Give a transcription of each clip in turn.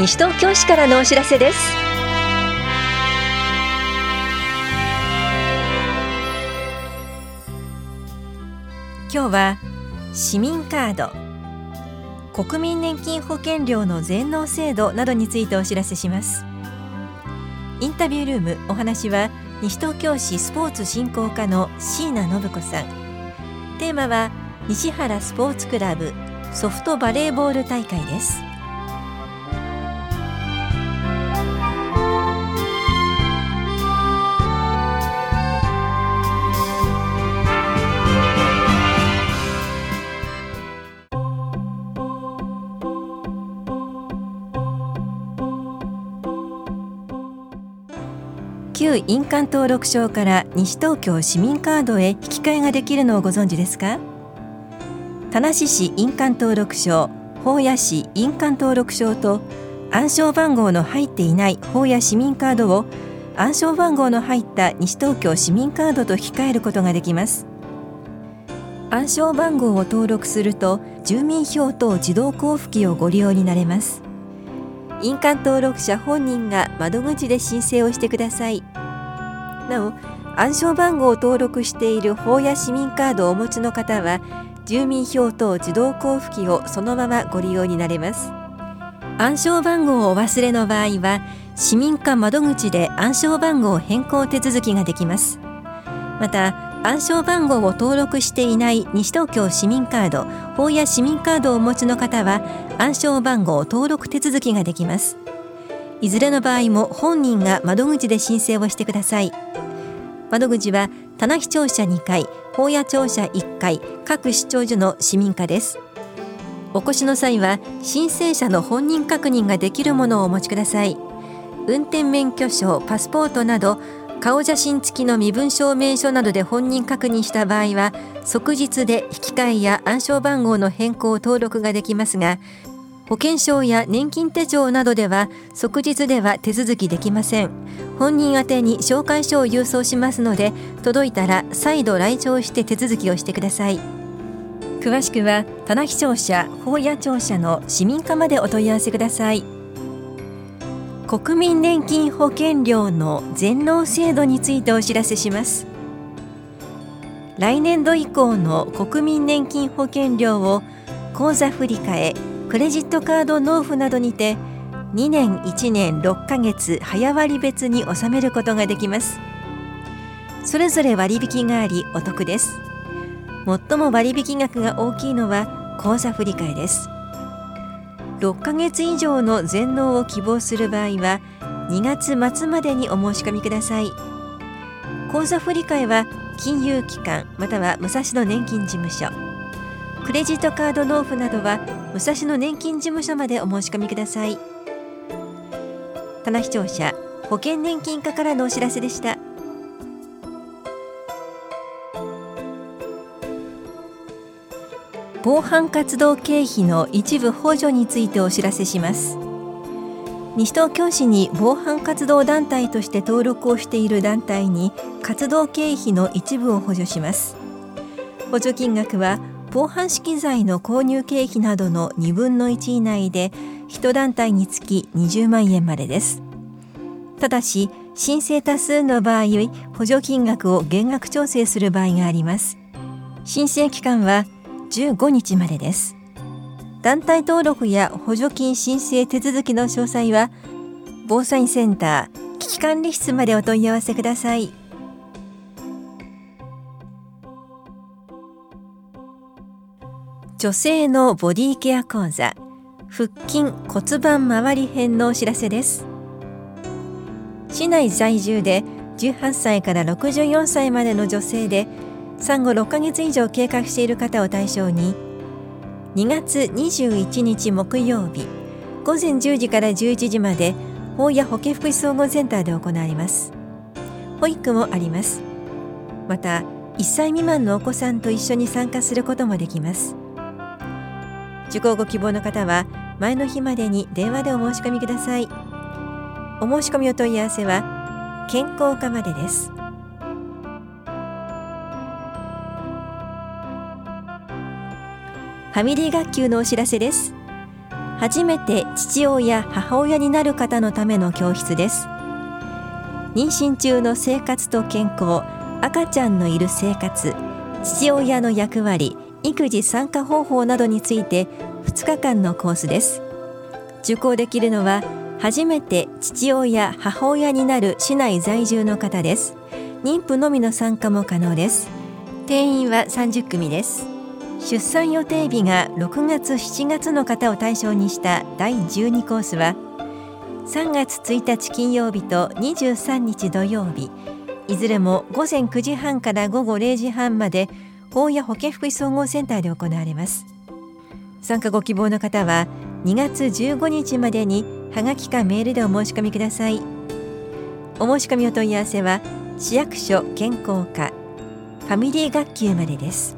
西東京市からのお知らせです。今日は市民カード。国民年金保険料の全納制度などについてお知らせします。インタビュールームお話は西東京市スポーツ振興課の椎名信子さん。テーマは西原スポーツクラブソフトバレーボール大会です。旧印鑑登録証から西東京市民カードへ引き換えができるのをご存知ですか？田無市印鑑登録証法屋市印鑑登録証と暗証番号の入っていない法屋市民カードを暗証番号の入った西東京市民カードと引き換えることができます。暗証番号を登録すると住民票等自動交付機をご利用になれます。印鑑登録者本人が窓口で申請をしてください。なお暗証番号を登録している法や市民カードをお持ちの方は住民票等自動交付機をそのままご利用になれます。暗証番号をお忘れの場合は市民課窓口で暗証番号変更手続きができます。また暗証番号を登録していない西東京市民カード法や市民カードをお持ちの方は暗証番号登録手続きができます。いずれの場合も本人が窓口で申請をしてください。窓口は棚視庁舎2階法屋庁舎1階各市庁所の市民課です。お越しの際は申請者の本人確認ができるものをお持ちください。運転免許証パスポートなど顔写真付きの身分証明書などで本人確認した場合は即日で引き換えや暗証番号の変更登録ができますが保険証や年金手帳などでは即日では手続きできません。本人宛に紹介書を郵送しますので届いたら再度来庁して手続きをしてください。詳しくは棚視聴者法屋庁舎の市民課までお問い合わせください。国民年金保険料の全納制度についてお知らせします。来年度以降の国民年金保険料を口座振替クレジットカード納付などにて2年1年6ヶ月早割別に納めることができます。それぞれ割引がありお得です。最も割引額が大きいのは口座振替です。6ヶ月以上の全納を希望する場合は2月末までにお申し込みください。口座振替は金融機関または武蔵野年金事務所。クレジットカード納付などは武蔵野年金事務所までお申し込みください。棚視聴者保険年金課からのお知らせでした。防犯活動経費の一部補助についてお知らせします。西東京市に防犯活動団体として登録をしている団体に活動経費の一部を補助します。補助金額は防犯資機材の購入経費などの2分の1以内で1団体につき20万円までです。ただし申請多数の場合補助金額を減額調整する場合があります。申請期間は15日までです。団体登録や補助金申請手続きの詳細は防災センター危機管理室までお問い合わせください。女性のボディケア講座腹筋骨盤周り編のお知らせです。市内在住で18歳から64歳までの女性で産後6ヶ月以上経過している方を対象に2月21日木曜日午前10時から11時まで法や保健福祉総合センターで行われます。保育もあります。また1歳未満のお子さんと一緒に参加することもできます。受講ご希望の方は前の日までに電話でお申し込みください。お申し込みお問い合わせは健康課までです。ファミリー学級のお知らせです。初めて父親母親になる方のための教室です。妊娠中の生活と健康赤ちゃんのいる生活父親の役割育児参加方法などについて2日間のコースです。受講できるのは初めて父親母親になる市内在住の方です。妊婦のみの参加も可能です。定員は30組です。出産予定日が6月7月の方を対象にした第12コースは3月1日金曜日と23日土曜日。いずれも午前9時半から午後0時半まで法や保健福祉総合センターで行われます。参加ご希望の方は2月15日までにはがきかメールでお申し込みください。お申し込みお問い合わせは市役所健康課ファミリー学級までです。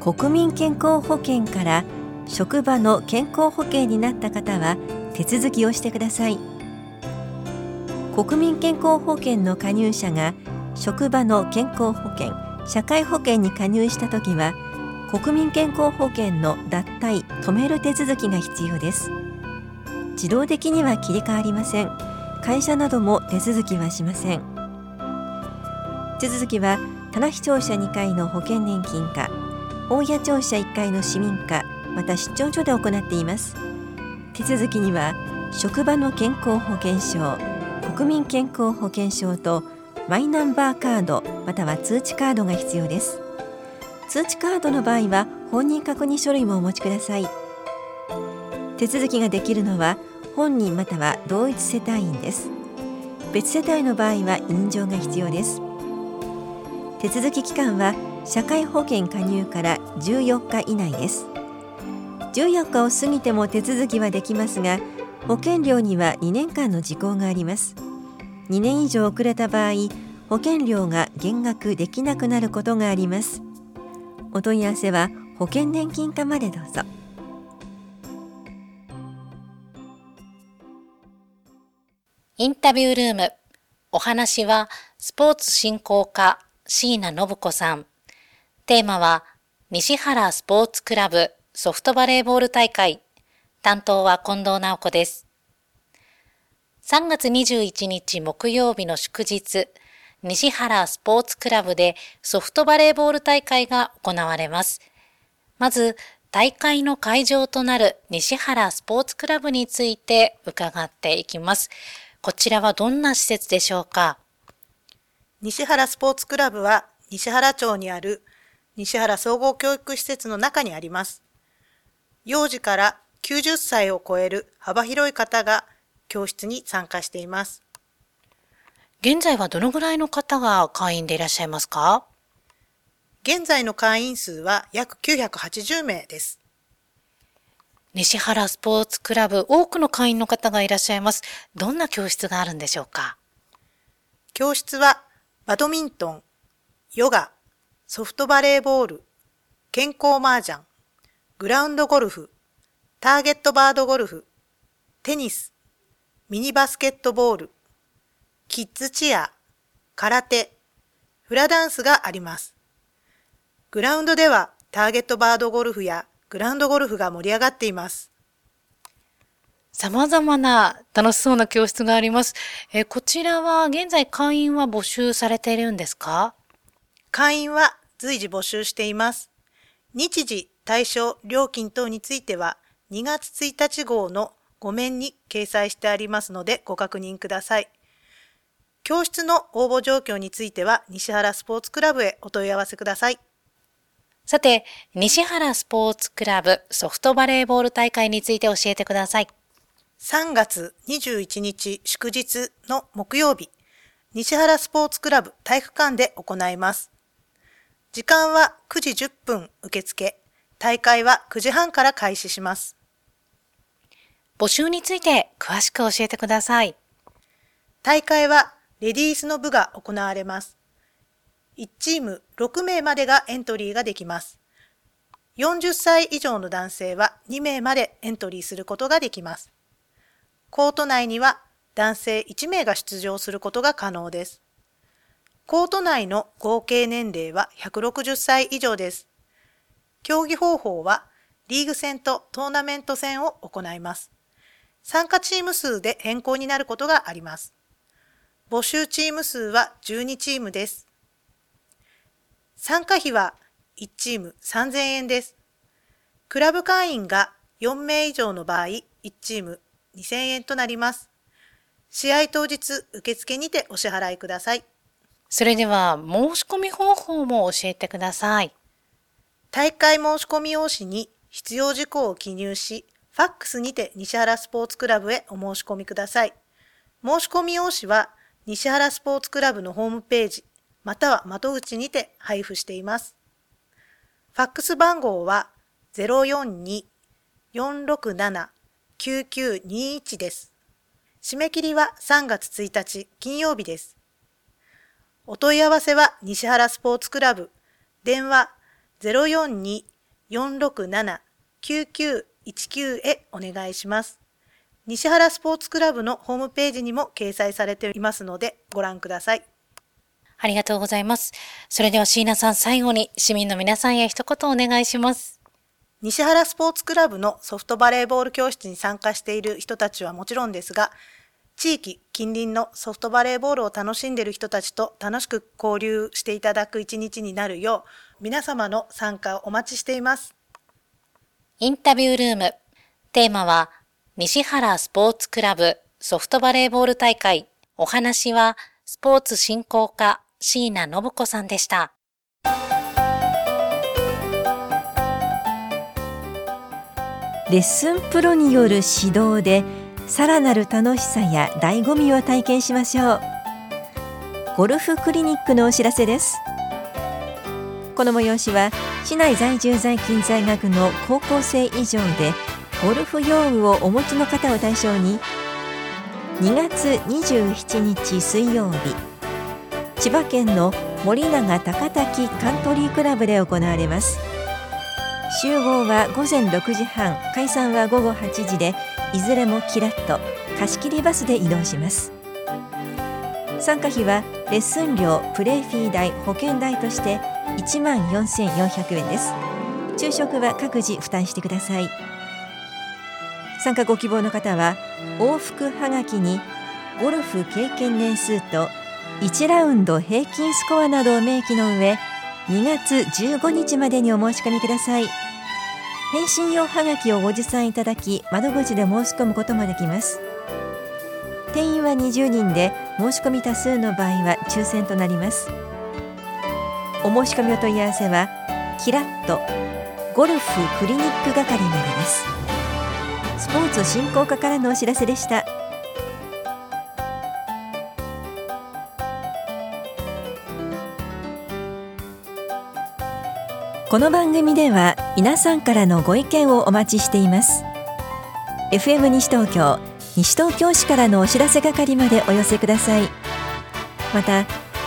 国民健康保険から職場の健康保険になった方は手続きをしてください。国民健康保険の加入者が職場の健康保険社会保険に加入した時は国民健康保険の脱退止める手続きが必要です。自動的には切り替わりません。会社なども手続きはしません。手続きは棚視聴者2階の保険年金課大谷庁舎1階の市民課また出張所で行っています。手続きには職場の健康保険証国民健康保険証とマイナンバーカードまたは通知カードが必要です。通知カードの場合は本人確認書類もお持ちください。手続きができるのは本人または同一世帯員です。別世帯の場合は委任状が必要です。手続き期間は社会保険加入から14日以内です。14日を過ぎても手続きはできますが保険料には2年間の時効があります。2年以上遅れた場合保険料が減額できなくなることがあります。お問い合わせは保険年金課までどうぞ。インタビュールーム。お話はスポーツ振興課椎名信子さん。テーマは、西原スポーツクラブソフトバレーボール大会。担当は近藤直子です。3月21日木曜日の祝日、西原スポーツクラブでソフトバレーボール大会が行われます。まず、大会の会場となる西原スポーツクラブについて伺っていきます。こちらはどんな施設でしょうか？西原スポーツクラブは西原町にある西原総合教育施設の中にあります。幼児から90歳を超える幅広い方が教室に参加しています。現在はどのぐらいの方が会員でいらっしゃいますか？現在の会員数は約980名です。西原スポーツクラブ、多くの会員の方がいらっしゃいます。どんな教室があるんでしょうか？教室はバドミントン、ヨガ、ソフトバレーボール、健康麻雀、グラウンドゴルフ、ターゲットバードゴルフ、テニス、ミニバスケットボール、キッズチア、空手、フラダンスがあります。グラウンドではターゲットバードゴルフやグラウンドゴルフが盛り上がっています。様々な楽しそうな教室があります。えこちらは現在会員は募集されているんですか？会員は随時募集しています。日時、対象、料金等については2月1日号の5面に掲載してありますのでご確認ください。教室の応募状況については西原スポーツクラブへお問い合わせください。さて、西原スポーツクラブソフトバレーボール大会について教えてください。3月21日祝日の木曜日、西原スポーツクラブ体育館で行います。時間は9時10分受付。大会は9時半から開始します。募集について詳しく教えてください。大会はレディースの部が行われます。1チーム6名までがエントリーができます。40歳以上の男性は2名までエントリーすることができます。コート内には男性1名が出場することが可能です。コート内の合計年齢は160歳以上です。競技方法はリーグ戦とトーナメント戦を行います。参加チーム数で変更になることがあります。募集チーム数は12チームです。参加費は1チーム3000円です。クラブ会員が4名以上の場合、1チーム2000円となります。試合当日、受付にてお支払いください。それでは、申し込み方法も教えてください。大会申し込み用紙に必要事項を記入し、ファックスにて西原スポーツクラブへお申し込みください。申し込み用紙は、西原スポーツクラブのホームページ、または窓口にて配布しています。ファックス番号は042-467-9921です。締め切りは3月1日金曜日です。お問い合わせは西原スポーツクラブ、電話042-467-9921 042-467-9919へお願いします。西原スポーツクラブのホームページにも掲載されていますのでご覧ください。ありがとうございます。それでは椎名さん最後に市民の皆さんへ一言お願いします。西原スポーツクラブのソフトバレーボール教室に参加している人たちはもちろんですが、地域、近隣のソフトバレーボールを楽しんでいる人たちと楽しく交流していただく一日になるよう、皆様の参加をお待ちしています。インタビュールーム。テーマは、西原スポーツクラブソフトバレーボール大会。お話は、スポーツ振興課椎名信子さんでした。レッスンプロによる指導でさらなる楽しさや醍醐味を体験しましょうゴルフクリニックのお知らせですこの催しは市内在住在勤在学の高校生以上でゴルフ用具をお持ちの方を対象に2月27日水曜日千葉県の森永高滝カントリークラブで行われます。集合は午前6時半解散は午後8時でいずれもキラッと貸し切りバスで移動します。参加費はレッスン料プレーフィー代保険代として1万4400円です。昼食は各自負担してください。参加ご希望の方は往復はがきにゴルフ経験年数と1ラウンド平均スコアなどを明記の上2月15日までにお申し込みください。返信用はがきをご持参いただき窓口で申し込むこともできます。定員は20人で申し込み多数の場合は抽選となります。お申し込みお問い合わせはキラッとゴルフクリニック係までです。スポーツ振興課からのお知らせでした。この番組では皆さんからのご意見をお待ちしています。FM 西東京西東京市からのお知らせ係までお寄せください。また